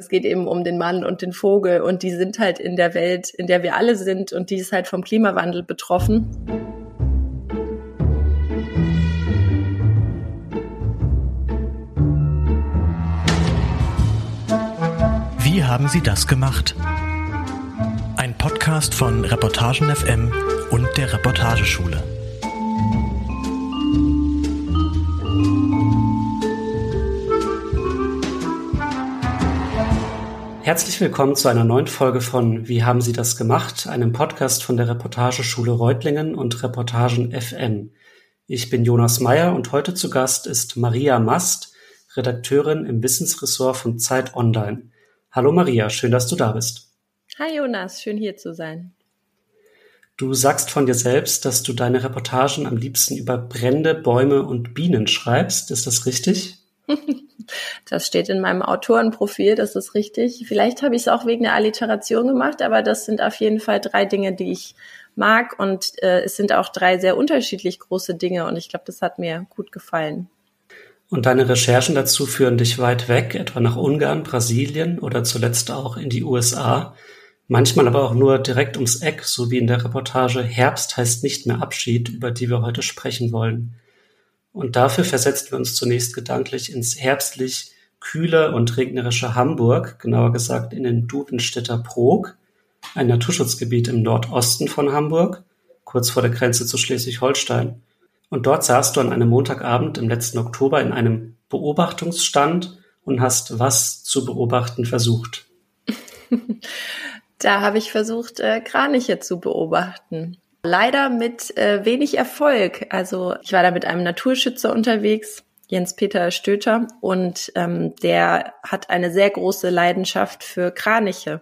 Es geht eben um den Mann und den Vogel und die sind halt in der Welt, in der wir alle sind und die ist halt vom Klimawandel betroffen. Wie haben Sie das gemacht? Ein Podcast von Reportagen FM und der Reportageschule. Herzlich willkommen zu einer neuen Folge von Wie haben Sie das gemacht? Einem Podcast von der Reportageschule Reutlingen und Reportagen FM. Ich bin Jonas Meyer und heute zu Gast ist Maria Mast, Redakteurin im Wissensressort von Zeit Online. Hallo Maria, schön, dass du da bist. Hi Jonas, schön hier zu sein. Du sagst von dir selbst, dass du deine Reportagen am liebsten über Brände, Bäume und Bienen schreibst. Ist das richtig? Das steht in meinem Autorenprofil, das ist richtig. Vielleicht habe ich es auch wegen der Alliteration gemacht, aber das sind auf jeden Fall drei Dinge, die ich mag und äh, es sind auch drei sehr unterschiedlich große Dinge und ich glaube, das hat mir gut gefallen. Und deine Recherchen dazu führen dich weit weg, etwa nach Ungarn, Brasilien oder zuletzt auch in die USA. Manchmal aber auch nur direkt ums Eck, so wie in der Reportage Herbst heißt nicht mehr Abschied, über die wir heute sprechen wollen. Und dafür versetzen wir uns zunächst gedanklich ins herbstlich kühle und regnerische Hamburg, genauer gesagt in den Dudenstädter Prog, ein Naturschutzgebiet im Nordosten von Hamburg, kurz vor der Grenze zu Schleswig-Holstein. Und dort saßt du an einem Montagabend im letzten Oktober in einem Beobachtungsstand und hast was zu beobachten versucht. da habe ich versucht, äh, Kraniche zu beobachten. Leider mit äh, wenig Erfolg. Also ich war da mit einem Naturschützer unterwegs, Jens-Peter Stöter, und ähm, der hat eine sehr große Leidenschaft für Kraniche.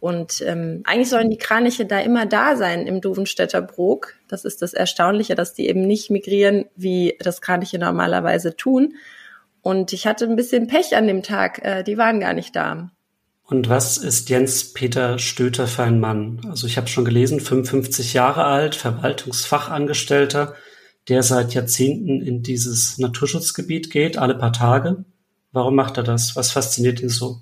Und ähm, eigentlich sollen die Kraniche da immer da sein im Duvenstädter Brok. Das ist das Erstaunliche, dass die eben nicht migrieren, wie das Kraniche normalerweise tun. Und ich hatte ein bisschen Pech an dem Tag. Äh, die waren gar nicht da. Und was ist Jens Peter Stöter für ein Mann? Also ich habe schon gelesen, 55 Jahre alt, Verwaltungsfachangestellter, der seit Jahrzehnten in dieses Naturschutzgebiet geht, alle paar Tage. Warum macht er das? Was fasziniert ihn so?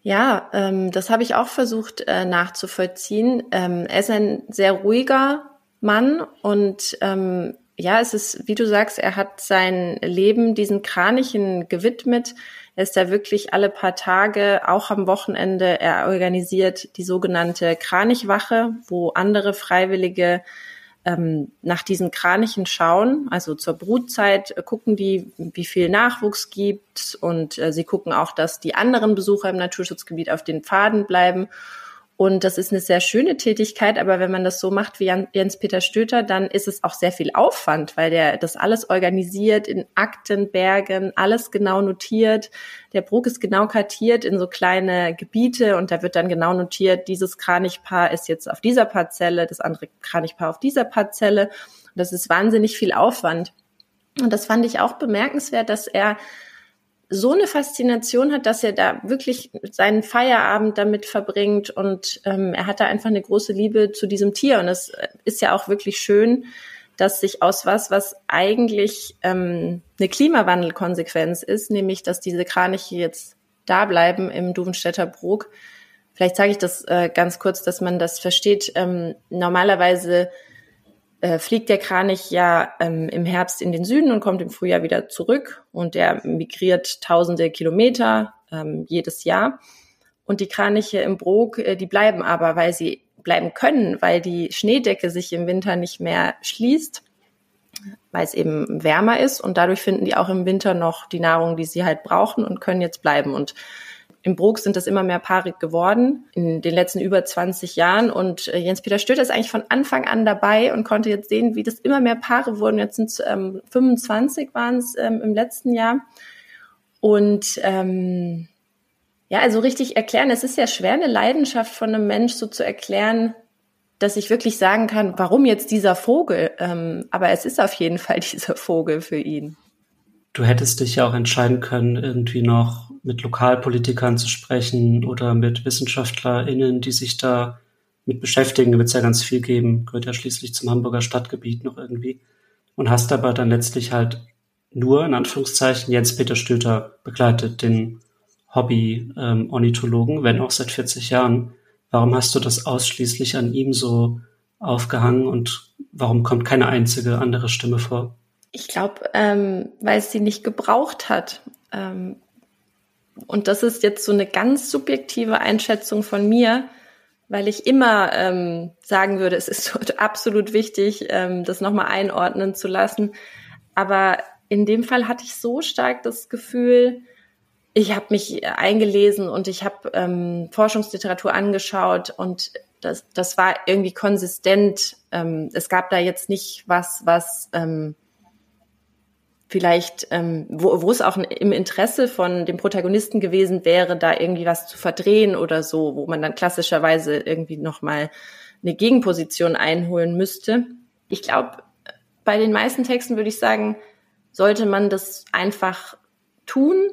Ja, ähm, das habe ich auch versucht äh, nachzuvollziehen. Ähm, er ist ein sehr ruhiger Mann und ähm, ja, es ist, wie du sagst, er hat sein Leben diesen Kranichen gewidmet. Er ist da wirklich alle paar Tage, auch am Wochenende, er organisiert die sogenannte Kranichwache, wo andere Freiwillige ähm, nach diesen Kranichen schauen. Also zur Brutzeit äh, gucken die, wie viel Nachwuchs gibt und äh, sie gucken auch, dass die anderen Besucher im Naturschutzgebiet auf den Pfaden bleiben und das ist eine sehr schöne Tätigkeit, aber wenn man das so macht wie Jens-Peter Stöter, dann ist es auch sehr viel Aufwand, weil der das alles organisiert in Aktenbergen, alles genau notiert. Der Bruck ist genau kartiert in so kleine Gebiete und da wird dann genau notiert, dieses Kranichpaar ist jetzt auf dieser Parzelle, das andere Kranichpaar auf dieser Parzelle. Und das ist wahnsinnig viel Aufwand. Und das fand ich auch bemerkenswert, dass er so eine Faszination hat, dass er da wirklich seinen Feierabend damit verbringt und ähm, er hat da einfach eine große Liebe zu diesem Tier und es ist ja auch wirklich schön, dass sich aus was, was eigentlich ähm, eine Klimawandelkonsequenz ist, nämlich dass diese Kraniche jetzt da bleiben im Duvenstädter Brok. Vielleicht sage ich das äh, ganz kurz, dass man das versteht. Ähm, normalerweise äh, fliegt der Kranich ja ähm, im Herbst in den Süden und kommt im Frühjahr wieder zurück und der migriert tausende Kilometer ähm, jedes Jahr. Und die Kraniche im Brok, äh, die bleiben aber, weil sie bleiben können, weil die Schneedecke sich im Winter nicht mehr schließt, weil es eben wärmer ist und dadurch finden die auch im Winter noch die Nahrung, die sie halt brauchen und können jetzt bleiben. Und im Brok sind das immer mehr paarig geworden in den letzten über 20 Jahren. Und äh, Jens-Peter Stöter ist eigentlich von Anfang an dabei und konnte jetzt sehen, wie das immer mehr Paare wurden. Jetzt sind es ähm, 25 waren es ähm, im letzten Jahr. Und ähm, ja, also richtig erklären, es ist ja schwer, eine Leidenschaft von einem Mensch so zu erklären, dass ich wirklich sagen kann, warum jetzt dieser Vogel. Ähm, aber es ist auf jeden Fall dieser Vogel für ihn. Du hättest dich ja auch entscheiden können, irgendwie noch mit Lokalpolitikern zu sprechen oder mit WissenschaftlerInnen, die sich da mit beschäftigen. Da wird es ja ganz viel geben, gehört ja schließlich zum Hamburger Stadtgebiet noch irgendwie. Und hast aber dann letztlich halt nur, in Anführungszeichen, Jens-Peter Stöter begleitet, den Hobby-Ornithologen, ähm, wenn auch seit 40 Jahren. Warum hast du das ausschließlich an ihm so aufgehangen und warum kommt keine einzige andere Stimme vor? Ich glaube, ähm, weil es sie nicht gebraucht hat. Ähm, und das ist jetzt so eine ganz subjektive Einschätzung von mir, weil ich immer ähm, sagen würde, es ist absolut wichtig, ähm, das nochmal einordnen zu lassen. Aber in dem Fall hatte ich so stark das Gefühl, ich habe mich eingelesen und ich habe ähm, Forschungsliteratur angeschaut und das, das war irgendwie konsistent. Ähm, es gab da jetzt nicht was, was ähm, vielleicht, ähm, wo, wo es auch im Interesse von dem Protagonisten gewesen wäre, da irgendwie was zu verdrehen oder so, wo man dann klassischerweise irgendwie nochmal eine Gegenposition einholen müsste. Ich glaube, bei den meisten Texten würde ich sagen, sollte man das einfach tun.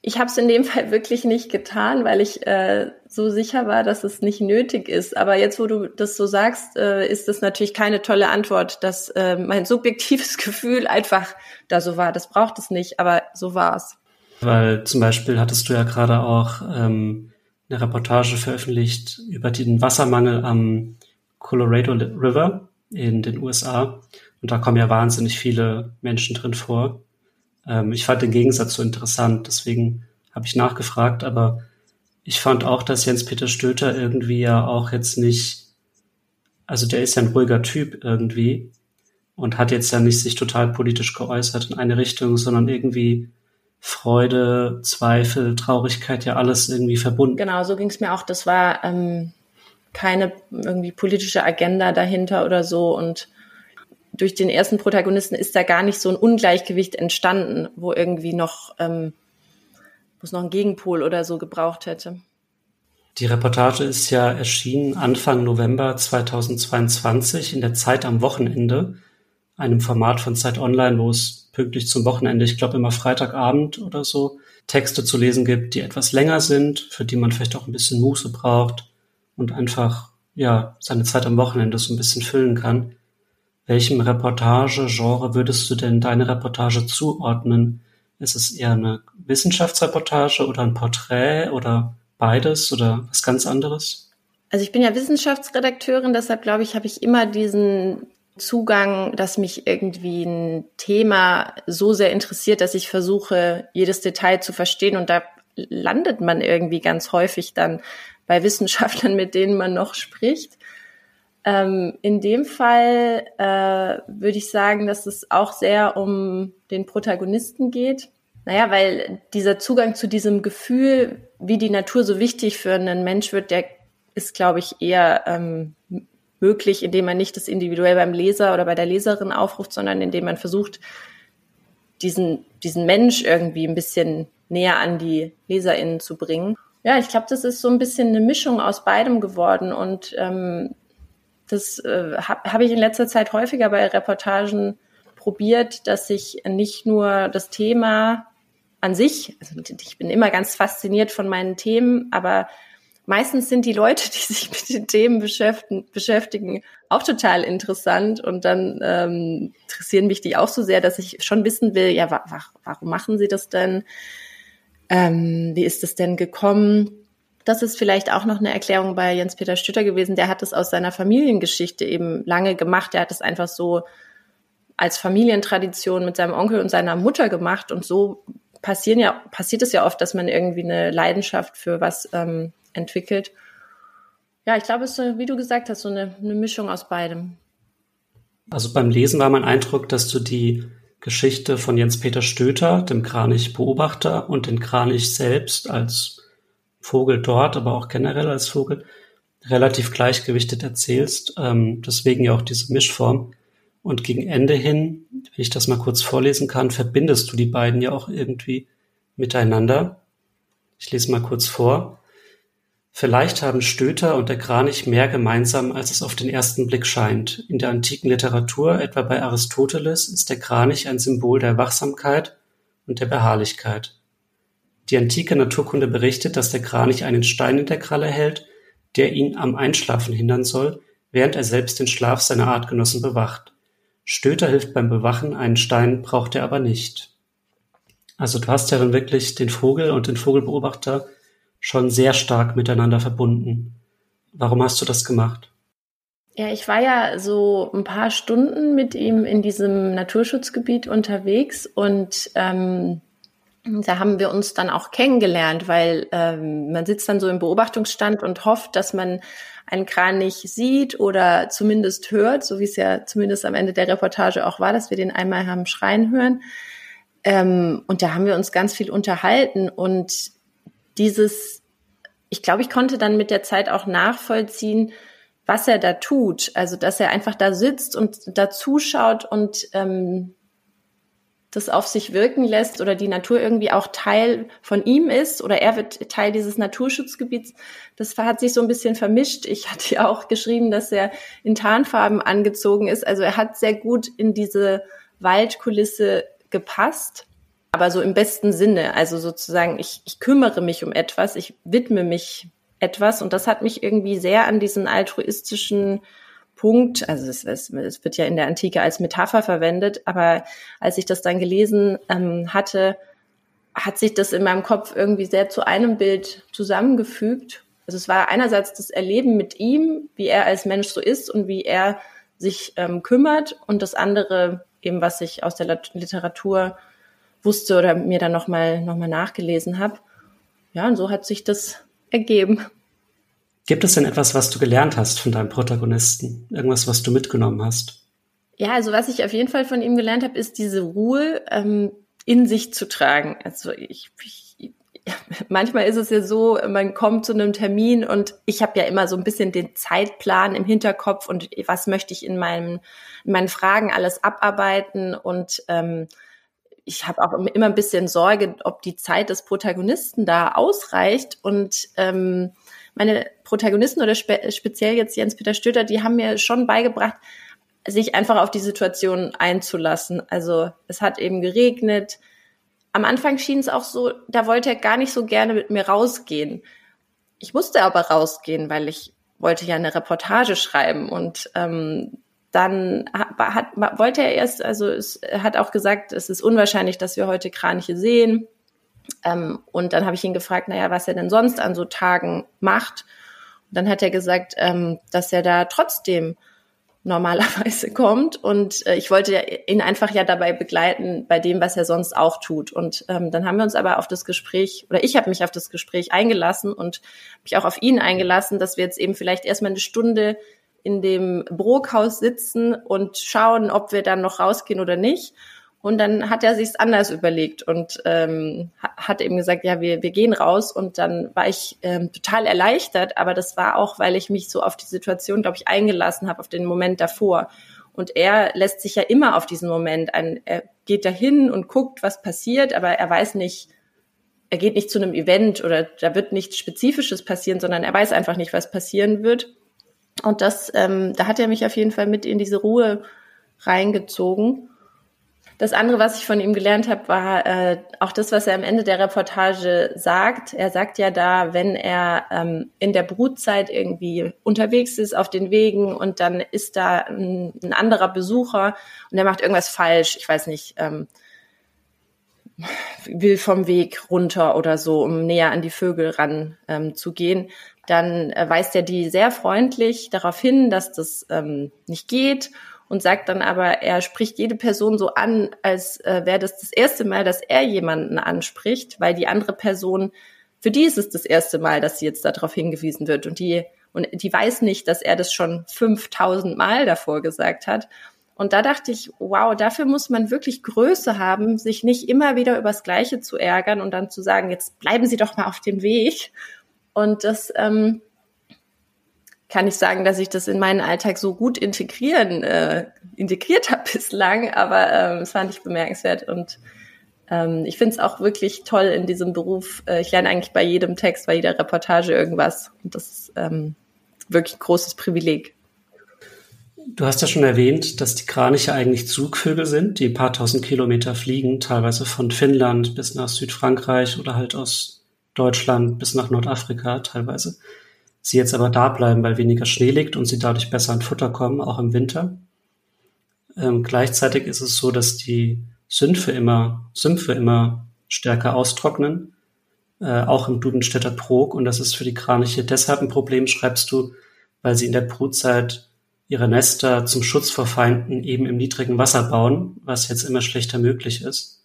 Ich habe es in dem Fall wirklich nicht getan, weil ich äh, so sicher war, dass es nicht nötig ist. Aber jetzt, wo du das so sagst, äh, ist das natürlich keine tolle Antwort, dass äh, mein subjektives Gefühl einfach da so war. Das braucht es nicht, aber so war es. Weil zum Beispiel hattest du ja gerade auch ähm, eine Reportage veröffentlicht über den Wassermangel am Colorado River in den USA. Und da kommen ja wahnsinnig viele Menschen drin vor. Ähm, ich fand den Gegensatz so interessant, deswegen habe ich nachgefragt, aber ich fand auch, dass Jens-Peter Stöter irgendwie ja auch jetzt nicht, also der ist ja ein ruhiger Typ irgendwie und hat jetzt ja nicht sich total politisch geäußert in eine Richtung, sondern irgendwie Freude, Zweifel, Traurigkeit, ja alles irgendwie verbunden. Genau, so ging es mir auch. Das war ähm, keine irgendwie politische Agenda dahinter oder so und durch den ersten Protagonisten ist da gar nicht so ein Ungleichgewicht entstanden, wo irgendwie noch, ähm, wo es noch einen Gegenpol oder so gebraucht hätte. Die Reportage ist ja erschienen Anfang November 2022 in der Zeit am Wochenende, einem Format von Zeit Online, wo es pünktlich zum Wochenende, ich glaube immer Freitagabend oder so, Texte zu lesen gibt, die etwas länger sind, für die man vielleicht auch ein bisschen Muße braucht und einfach ja seine Zeit am Wochenende so ein bisschen füllen kann. Welchem Reportagegenre würdest du denn deine Reportage zuordnen? Ist es eher eine Wissenschaftsreportage oder ein Porträt oder beides oder was ganz anderes? Also ich bin ja Wissenschaftsredakteurin, deshalb glaube ich, habe ich immer diesen Zugang, dass mich irgendwie ein Thema so sehr interessiert, dass ich versuche, jedes Detail zu verstehen. Und da landet man irgendwie ganz häufig dann bei Wissenschaftlern, mit denen man noch spricht. Ähm, in dem Fall äh, würde ich sagen, dass es auch sehr um den Protagonisten geht. Naja, weil dieser Zugang zu diesem Gefühl, wie die Natur so wichtig für einen Mensch wird, der ist, glaube ich, eher ähm, möglich, indem man nicht das individuell beim Leser oder bei der Leserin aufruft, sondern indem man versucht, diesen, diesen Mensch irgendwie ein bisschen näher an die LeserInnen zu bringen. Ja, ich glaube, das ist so ein bisschen eine Mischung aus beidem geworden und ähm, das äh, habe hab ich in letzter Zeit häufiger bei Reportagen probiert, dass ich nicht nur das Thema an sich, also ich bin immer ganz fasziniert von meinen Themen, aber meistens sind die Leute, die sich mit den Themen beschäftigen, auch total interessant und dann ähm, interessieren mich die auch so sehr, dass ich schon wissen will, ja, wa warum machen sie das denn? Ähm, wie ist es denn gekommen? Das ist vielleicht auch noch eine Erklärung bei Jens-Peter Stütter gewesen. Der hat es aus seiner Familiengeschichte eben lange gemacht. Der hat es einfach so als Familientradition mit seinem Onkel und seiner Mutter gemacht. Und so passieren ja, passiert es ja oft, dass man irgendwie eine Leidenschaft für was ähm, entwickelt. Ja, ich glaube, es ist, so, wie du gesagt hast, so eine, eine Mischung aus beidem. Also beim Lesen war mein Eindruck, dass du die Geschichte von Jens-Peter Stöter, dem Kranich-Beobachter und den Kranich selbst als Vogel dort, aber auch generell als Vogel relativ gleichgewichtet erzählst. Ähm, deswegen ja auch diese Mischform. Und gegen Ende hin, wenn ich das mal kurz vorlesen kann, verbindest du die beiden ja auch irgendwie miteinander. Ich lese mal kurz vor. Vielleicht haben Stöter und der Kranich mehr gemeinsam, als es auf den ersten Blick scheint. In der antiken Literatur, etwa bei Aristoteles, ist der Kranich ein Symbol der Wachsamkeit und der Beharrlichkeit. Die antike Naturkunde berichtet, dass der Kranich einen Stein in der Kralle hält, der ihn am Einschlafen hindern soll, während er selbst den Schlaf seiner Artgenossen bewacht. Stöter hilft beim Bewachen, einen Stein braucht er aber nicht. Also du hast ja dann wirklich den Vogel und den Vogelbeobachter schon sehr stark miteinander verbunden. Warum hast du das gemacht? Ja, ich war ja so ein paar Stunden mit ihm in diesem Naturschutzgebiet unterwegs und ähm, da haben wir uns dann auch kennengelernt, weil ähm, man sitzt dann so im Beobachtungsstand und hofft, dass man einen Kranich sieht oder zumindest hört, so wie es ja zumindest am Ende der Reportage auch war, dass wir den einmal haben schreien hören. Ähm, und da haben wir uns ganz viel unterhalten und dieses, ich glaube, ich konnte dann mit der Zeit auch nachvollziehen, was er da tut. Also, dass er einfach da sitzt und da zuschaut und ähm, das auf sich wirken lässt oder die Natur irgendwie auch Teil von ihm ist oder er wird Teil dieses Naturschutzgebiets. Das hat sich so ein bisschen vermischt. Ich hatte ja auch geschrieben, dass er in Tarnfarben angezogen ist. Also er hat sehr gut in diese Waldkulisse gepasst, aber so im besten Sinne. Also sozusagen, ich, ich kümmere mich um etwas, ich widme mich etwas und das hat mich irgendwie sehr an diesen altruistischen Punkt, also es, es, es wird ja in der Antike als Metapher verwendet, aber als ich das dann gelesen ähm, hatte, hat sich das in meinem Kopf irgendwie sehr zu einem Bild zusammengefügt. Also es war einerseits das Erleben mit ihm, wie er als Mensch so ist und wie er sich ähm, kümmert und das andere eben, was ich aus der Literatur wusste oder mir dann nochmal noch mal nachgelesen habe. Ja, und so hat sich das ergeben. Gibt es denn etwas, was du gelernt hast von deinem Protagonisten? Irgendwas, was du mitgenommen hast? Ja, also was ich auf jeden Fall von ihm gelernt habe, ist diese Ruhe ähm, in sich zu tragen. Also ich, ich manchmal ist es ja so, man kommt zu einem Termin und ich habe ja immer so ein bisschen den Zeitplan im Hinterkopf und was möchte ich in, meinem, in meinen Fragen alles abarbeiten und ähm, ich habe auch immer ein bisschen Sorge, ob die Zeit des Protagonisten da ausreicht und ähm, meine Protagonisten oder spe speziell jetzt Jens-Peter Stöter, die haben mir schon beigebracht, sich einfach auf die Situation einzulassen. Also es hat eben geregnet. Am Anfang schien es auch so, da wollte er gar nicht so gerne mit mir rausgehen. Ich musste aber rausgehen, weil ich wollte ja eine Reportage schreiben und ähm, dann hat, hat, wollte er erst, also es hat auch gesagt, es ist unwahrscheinlich, dass wir heute Kraniche sehen. Ähm, und dann habe ich ihn gefragt, naja, was er denn sonst an so Tagen macht. Und dann hat er gesagt, ähm, dass er da trotzdem normalerweise kommt. Und äh, ich wollte ihn einfach ja dabei begleiten bei dem, was er sonst auch tut. Und ähm, dann haben wir uns aber auf das Gespräch, oder ich habe mich auf das Gespräch eingelassen und mich auch auf ihn eingelassen, dass wir jetzt eben vielleicht erstmal eine Stunde in dem Brokhaus sitzen und schauen, ob wir dann noch rausgehen oder nicht. Und dann hat er sich's anders überlegt und ähm, hat eben gesagt, ja, wir, wir gehen raus. Und dann war ich ähm, total erleichtert, aber das war auch, weil ich mich so auf die Situation, glaube ich, eingelassen habe, auf den Moment davor. Und er lässt sich ja immer auf diesen Moment ein, er geht dahin und guckt, was passiert, aber er weiß nicht, er geht nicht zu einem Event oder da wird nichts Spezifisches passieren, sondern er weiß einfach nicht, was passieren wird. Und das, ähm, da hat er mich auf jeden Fall mit in diese Ruhe reingezogen. Das andere, was ich von ihm gelernt habe, war äh, auch das, was er am Ende der Reportage sagt. Er sagt ja da, wenn er ähm, in der Brutzeit irgendwie unterwegs ist auf den Wegen und dann ist da ein, ein anderer Besucher und er macht irgendwas falsch, ich weiß nicht, ähm, will vom Weg runter oder so, um näher an die Vögel ran ähm, zu gehen, dann äh, weist er die sehr freundlich darauf hin, dass das ähm, nicht geht und sagt dann aber, er spricht jede Person so an, als äh, wäre das das erste Mal, dass er jemanden anspricht, weil die andere Person, für die ist es das erste Mal, dass sie jetzt darauf hingewiesen wird und die und die weiß nicht, dass er das schon 5000 Mal davor gesagt hat. Und da dachte ich, wow, dafür muss man wirklich Größe haben, sich nicht immer wieder übers Gleiche zu ärgern und dann zu sagen, jetzt bleiben Sie doch mal auf dem Weg. Und das ähm, kann ich sagen, dass ich das in meinen Alltag so gut integrieren, äh, integriert habe bislang, aber ähm, es fand ich bemerkenswert und ähm, ich finde es auch wirklich toll in diesem Beruf. Äh, ich lerne eigentlich bei jedem Text, bei jeder Reportage irgendwas und das ist ähm, wirklich ein großes Privileg. Du hast ja schon erwähnt, dass die Kraniche eigentlich Zugvögel sind, die ein paar tausend Kilometer fliegen, teilweise von Finnland bis nach Südfrankreich oder halt aus Deutschland bis nach Nordafrika teilweise sie jetzt aber da bleiben, weil weniger Schnee liegt und sie dadurch besser an Futter kommen, auch im Winter. Ähm, gleichzeitig ist es so, dass die Sümpfe immer, Sümpfe immer stärker austrocknen, äh, auch im Dudenstädter Prog. Und das ist für die Kraniche deshalb ein Problem, schreibst du, weil sie in der Brutzeit ihre Nester zum Schutz vor Feinden eben im niedrigen Wasser bauen, was jetzt immer schlechter möglich ist.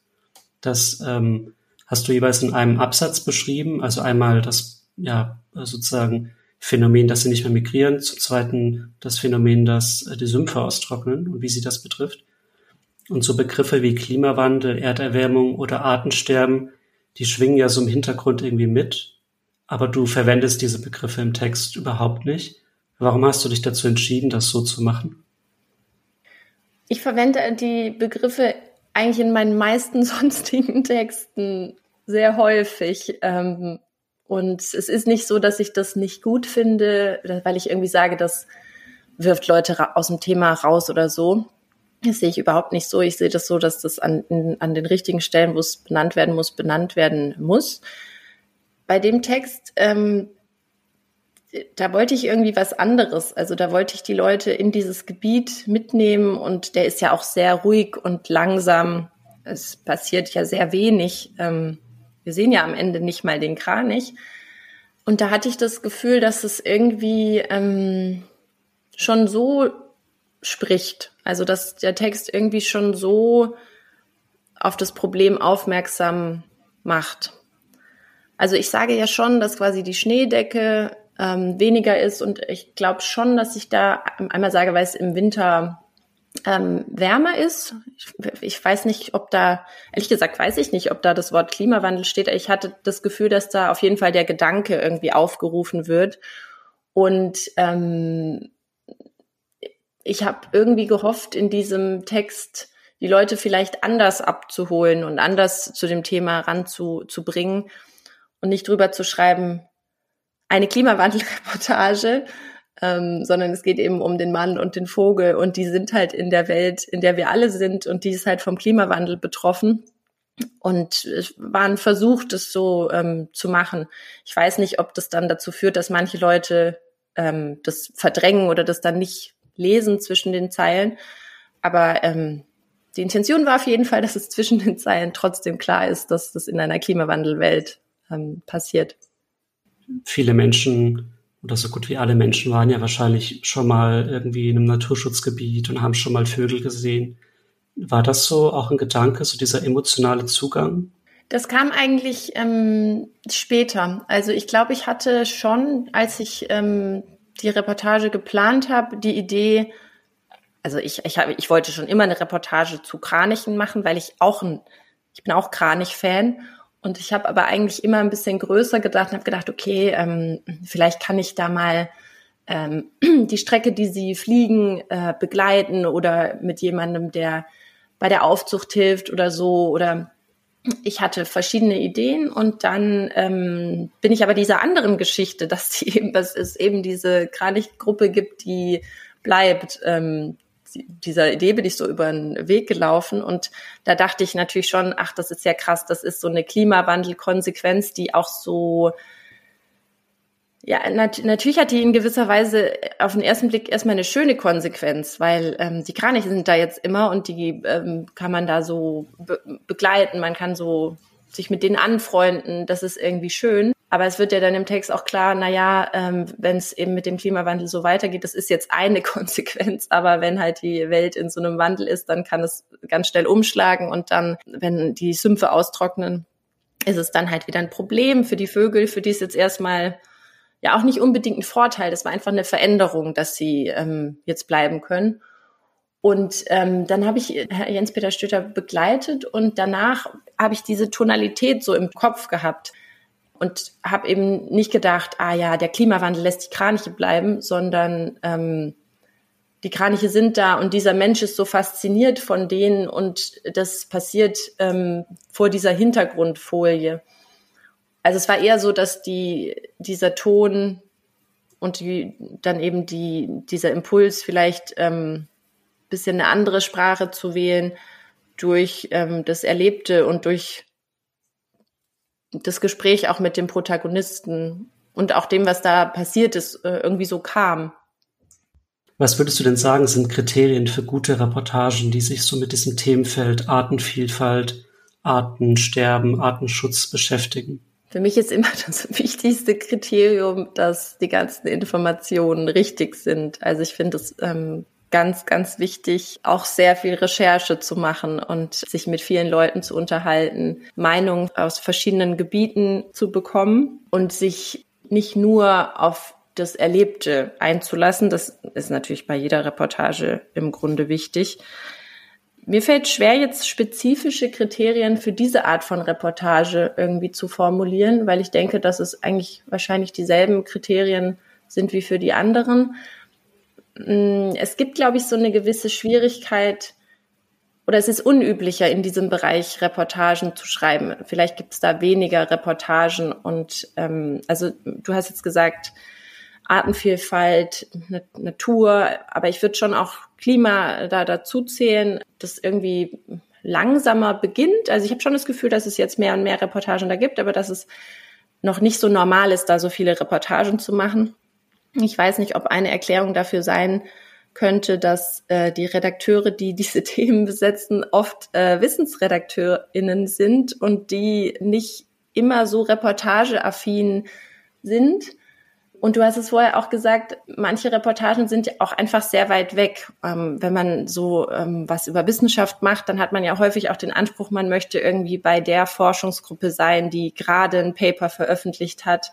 Das ähm, hast du jeweils in einem Absatz beschrieben, also einmal das ja sozusagen Phänomen, dass sie nicht mehr migrieren, zum zweiten das Phänomen, dass äh, die Sümpfe austrocknen und wie sie das betrifft. Und so Begriffe wie Klimawandel, Erderwärmung oder Artensterben, die schwingen ja so im Hintergrund irgendwie mit, aber du verwendest diese Begriffe im Text überhaupt nicht. Warum hast du dich dazu entschieden, das so zu machen? Ich verwende die Begriffe eigentlich in meinen meisten sonstigen Texten sehr häufig. Ähm, und es ist nicht so, dass ich das nicht gut finde, weil ich irgendwie sage, das wirft Leute aus dem Thema raus oder so. Das sehe ich überhaupt nicht so. Ich sehe das so, dass das an, an den richtigen Stellen, wo es benannt werden muss, benannt werden muss. Bei dem Text, ähm, da wollte ich irgendwie was anderes. Also da wollte ich die Leute in dieses Gebiet mitnehmen und der ist ja auch sehr ruhig und langsam. Es passiert ja sehr wenig. Ähm, wir sehen ja am Ende nicht mal den Kranich. Und da hatte ich das Gefühl, dass es irgendwie ähm, schon so spricht. Also dass der Text irgendwie schon so auf das Problem aufmerksam macht. Also ich sage ja schon, dass quasi die Schneedecke ähm, weniger ist und ich glaube schon, dass ich da einmal sage, weil es im Winter ähm, wärmer ist. Ich, ich, weiß nicht, ob da, ehrlich gesagt, weiß ich nicht, ob da das Wort Klimawandel steht. Ich hatte das Gefühl, dass da auf jeden Fall der Gedanke irgendwie aufgerufen wird. Und ähm, ich habe irgendwie gehofft, in diesem Text die Leute vielleicht anders abzuholen und anders zu dem Thema ranzubringen und nicht drüber zu schreiben, eine Klimawandelreportage, ähm, sondern es geht eben um den Mann und den Vogel und die sind halt in der Welt, in der wir alle sind und die ist halt vom Klimawandel betroffen. Und es war ein Versuch, das so ähm, zu machen. Ich weiß nicht, ob das dann dazu führt, dass manche Leute ähm, das verdrängen oder das dann nicht lesen zwischen den Zeilen. Aber ähm, die Intention war auf jeden Fall, dass es zwischen den Zeilen trotzdem klar ist, dass das in einer Klimawandelwelt ähm, passiert. Viele Menschen oder so gut wie alle Menschen waren ja wahrscheinlich schon mal irgendwie in einem Naturschutzgebiet und haben schon mal Vögel gesehen. War das so auch ein Gedanke, so dieser emotionale Zugang? Das kam eigentlich ähm, später. Also ich glaube, ich hatte schon, als ich ähm, die Reportage geplant habe, die Idee, also ich, ich, hab, ich wollte schon immer eine Reportage zu Kranichen machen, weil ich auch ein, ich bin auch Kranich-Fan und ich habe aber eigentlich immer ein bisschen größer gedacht und habe gedacht, okay, ähm, vielleicht kann ich da mal ähm, die Strecke, die sie fliegen, äh, begleiten oder mit jemandem, der bei der Aufzucht hilft oder so. Oder ich hatte verschiedene Ideen und dann ähm, bin ich aber dieser anderen Geschichte, dass, die eben, dass es eben diese Kranichgruppe gibt, die bleibt, ähm, dieser Idee bin ich so über den Weg gelaufen und da dachte ich natürlich schon, ach, das ist ja krass, das ist so eine Klimawandelkonsequenz, die auch so ja, nat natürlich hat die in gewisser Weise auf den ersten Blick erstmal eine schöne Konsequenz, weil ähm, die Kraniche sind da jetzt immer und die ähm, kann man da so be begleiten, man kann so sich mit denen anfreunden, das ist irgendwie schön. Aber es wird ja dann im Text auch klar, na ja, ähm, wenn es eben mit dem Klimawandel so weitergeht, das ist jetzt eine Konsequenz, aber wenn halt die Welt in so einem Wandel ist, dann kann es ganz schnell umschlagen und dann, wenn die Sümpfe austrocknen, ist es dann halt wieder ein Problem für die Vögel, für die es jetzt erstmal ja auch nicht unbedingt ein Vorteil. Das war einfach eine Veränderung, dass sie ähm, jetzt bleiben können. Und ähm, dann habe ich Jens-Peter Stöter begleitet und danach habe ich diese Tonalität so im Kopf gehabt und habe eben nicht gedacht, ah ja, der Klimawandel lässt die Kraniche bleiben, sondern ähm, die Kraniche sind da und dieser Mensch ist so fasziniert von denen und das passiert ähm, vor dieser Hintergrundfolie. Also es war eher so, dass die, dieser Ton und die, dann eben die, dieser Impuls vielleicht ähm, bisschen eine andere Sprache zu wählen, durch ähm, das Erlebte und durch das Gespräch auch mit dem Protagonisten und auch dem, was da passiert ist, äh, irgendwie so kam. Was würdest du denn sagen, sind Kriterien für gute Reportagen, die sich so mit diesem Themenfeld Artenvielfalt, Artensterben, Artenschutz beschäftigen? Für mich ist immer das wichtigste Kriterium, dass die ganzen Informationen richtig sind. Also ich finde es ähm, ganz, ganz wichtig, auch sehr viel Recherche zu machen und sich mit vielen Leuten zu unterhalten, Meinungen aus verschiedenen Gebieten zu bekommen und sich nicht nur auf das Erlebte einzulassen. Das ist natürlich bei jeder Reportage im Grunde wichtig. Mir fällt schwer, jetzt spezifische Kriterien für diese Art von Reportage irgendwie zu formulieren, weil ich denke, dass es eigentlich wahrscheinlich dieselben Kriterien sind wie für die anderen. Mm, es gibt, glaube ich, so eine gewisse Schwierigkeit, oder es ist unüblicher, in diesem Bereich Reportagen zu schreiben. Vielleicht gibt es da weniger Reportagen und ähm, also du hast jetzt gesagt, Artenvielfalt, Natur, aber ich würde schon auch Klima da dazu zählen, das irgendwie langsamer beginnt. Also ich habe schon das Gefühl, dass es jetzt mehr und mehr Reportagen da gibt, aber dass es noch nicht so normal ist, da so viele Reportagen zu machen. Ich weiß nicht, ob eine Erklärung dafür sein könnte, dass äh, die Redakteure, die diese Themen besetzen, oft äh, WissensredakteurInnen sind und die nicht immer so reportageaffin sind. Und du hast es vorher auch gesagt, manche Reportagen sind ja auch einfach sehr weit weg. Ähm, wenn man so ähm, was über Wissenschaft macht, dann hat man ja häufig auch den Anspruch, man möchte irgendwie bei der Forschungsgruppe sein, die gerade ein Paper veröffentlicht hat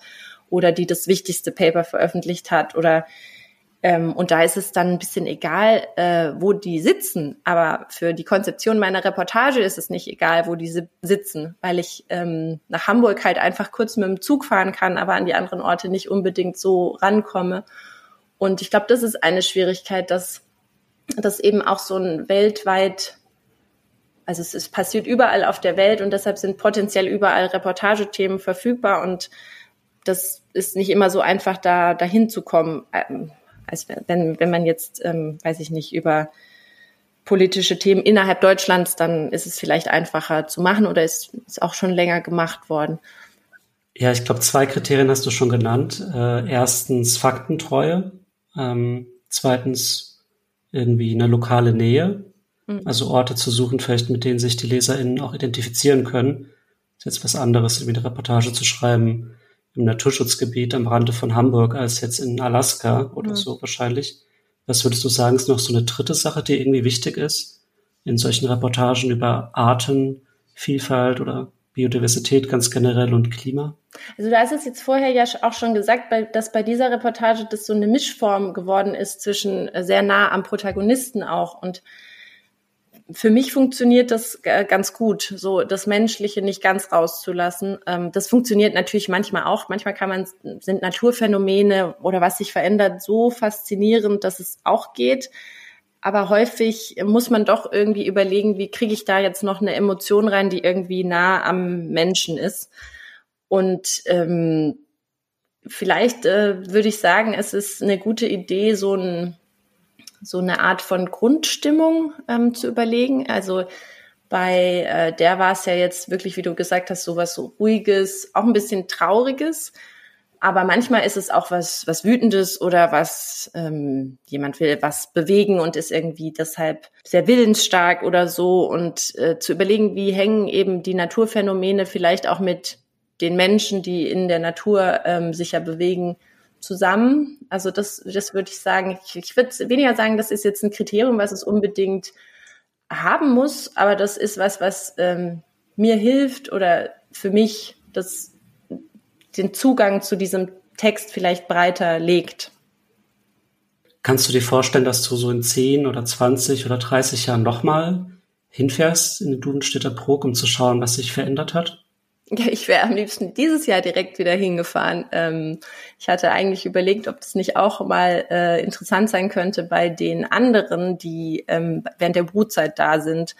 oder die das wichtigste Paper veröffentlicht hat oder ähm, und da ist es dann ein bisschen egal, äh, wo die sitzen. Aber für die Konzeption meiner Reportage ist es nicht egal, wo die sitzen, weil ich ähm, nach Hamburg halt einfach kurz mit dem Zug fahren kann, aber an die anderen Orte nicht unbedingt so rankomme. Und ich glaube, das ist eine Schwierigkeit, dass das eben auch so ein weltweit also es, es passiert überall auf der Welt und deshalb sind potenziell überall Reportagethemen verfügbar und das ist nicht immer so einfach, da dahin zu kommen. Ähm, als wenn, wenn man jetzt, ähm, weiß ich nicht, über politische Themen innerhalb Deutschlands, dann ist es vielleicht einfacher zu machen oder ist, ist auch schon länger gemacht worden. Ja, ich glaube, zwei Kriterien hast du schon genannt. Äh, erstens Faktentreue, ähm, zweitens irgendwie eine lokale Nähe, mhm. also Orte zu suchen, vielleicht mit denen sich die LeserInnen auch identifizieren können. Das ist jetzt was anderes, irgendwie eine Reportage zu schreiben, im Naturschutzgebiet am Rande von Hamburg als jetzt in Alaska oder mhm. so wahrscheinlich. Was würdest du sagen, ist noch so eine dritte Sache, die irgendwie wichtig ist in solchen Reportagen über Artenvielfalt oder Biodiversität ganz generell und Klima? Also du hast es jetzt vorher ja auch schon gesagt, dass bei dieser Reportage das so eine Mischform geworden ist zwischen äh, sehr nah am Protagonisten auch und für mich funktioniert das ganz gut, so das Menschliche nicht ganz rauszulassen. Ähm, das funktioniert natürlich manchmal auch. Manchmal kann man, sind Naturphänomene oder was sich verändert so faszinierend, dass es auch geht. Aber häufig muss man doch irgendwie überlegen, wie kriege ich da jetzt noch eine Emotion rein, die irgendwie nah am Menschen ist. Und ähm, vielleicht äh, würde ich sagen, es ist eine gute Idee, so ein so eine Art von Grundstimmung ähm, zu überlegen. Also bei äh, der war es ja jetzt wirklich, wie du gesagt hast, so was so ruhiges, auch ein bisschen trauriges. Aber manchmal ist es auch was, was wütendes oder was ähm, jemand will was bewegen und ist irgendwie deshalb sehr willensstark oder so und äh, zu überlegen, wie hängen eben die Naturphänomene vielleicht auch mit den Menschen, die in der Natur ähm, sich ja bewegen, zusammen. Also das, das würde ich sagen. Ich, ich würde weniger sagen, das ist jetzt ein Kriterium, was es unbedingt haben muss, aber das ist was, was ähm, mir hilft oder für mich das den Zugang zu diesem Text vielleicht breiter legt. Kannst du dir vorstellen, dass du so in 10 oder 20 oder 30 Jahren nochmal hinfährst in den Dudenstädter Prog, um zu schauen, was sich verändert hat? Ich wäre am liebsten dieses Jahr direkt wieder hingefahren. Ähm, ich hatte eigentlich überlegt, ob das nicht auch mal äh, interessant sein könnte bei den anderen, die ähm, während der Brutzeit da sind,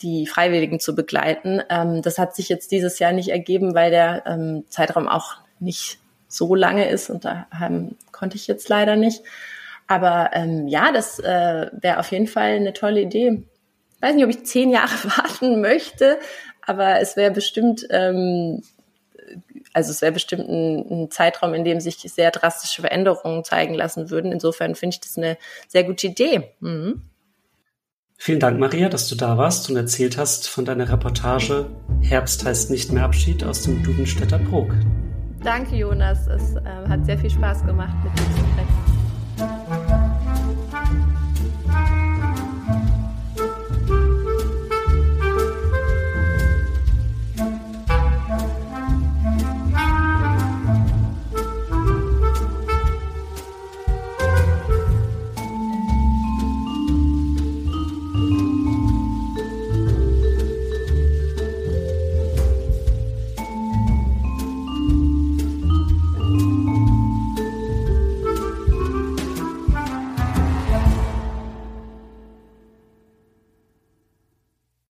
die Freiwilligen zu begleiten. Ähm, das hat sich jetzt dieses Jahr nicht ergeben, weil der ähm, Zeitraum auch nicht so lange ist und da ähm, konnte ich jetzt leider nicht. Aber ähm, ja, das äh, wäre auf jeden Fall eine tolle Idee. Ich weiß nicht, ob ich zehn Jahre warten möchte, aber es wäre bestimmt, ähm, also es wäre bestimmt ein, ein, Zeitraum, in dem sich sehr drastische Veränderungen zeigen lassen würden. Insofern finde ich das eine sehr gute Idee. Mhm. Vielen Dank, Maria, dass du da warst und erzählt hast von deiner Reportage Herbst heißt nicht mehr Abschied aus dem Dudenstädter Prog. Danke, Jonas. Es äh, hat sehr viel Spaß gemacht, mit dir zu sprechen.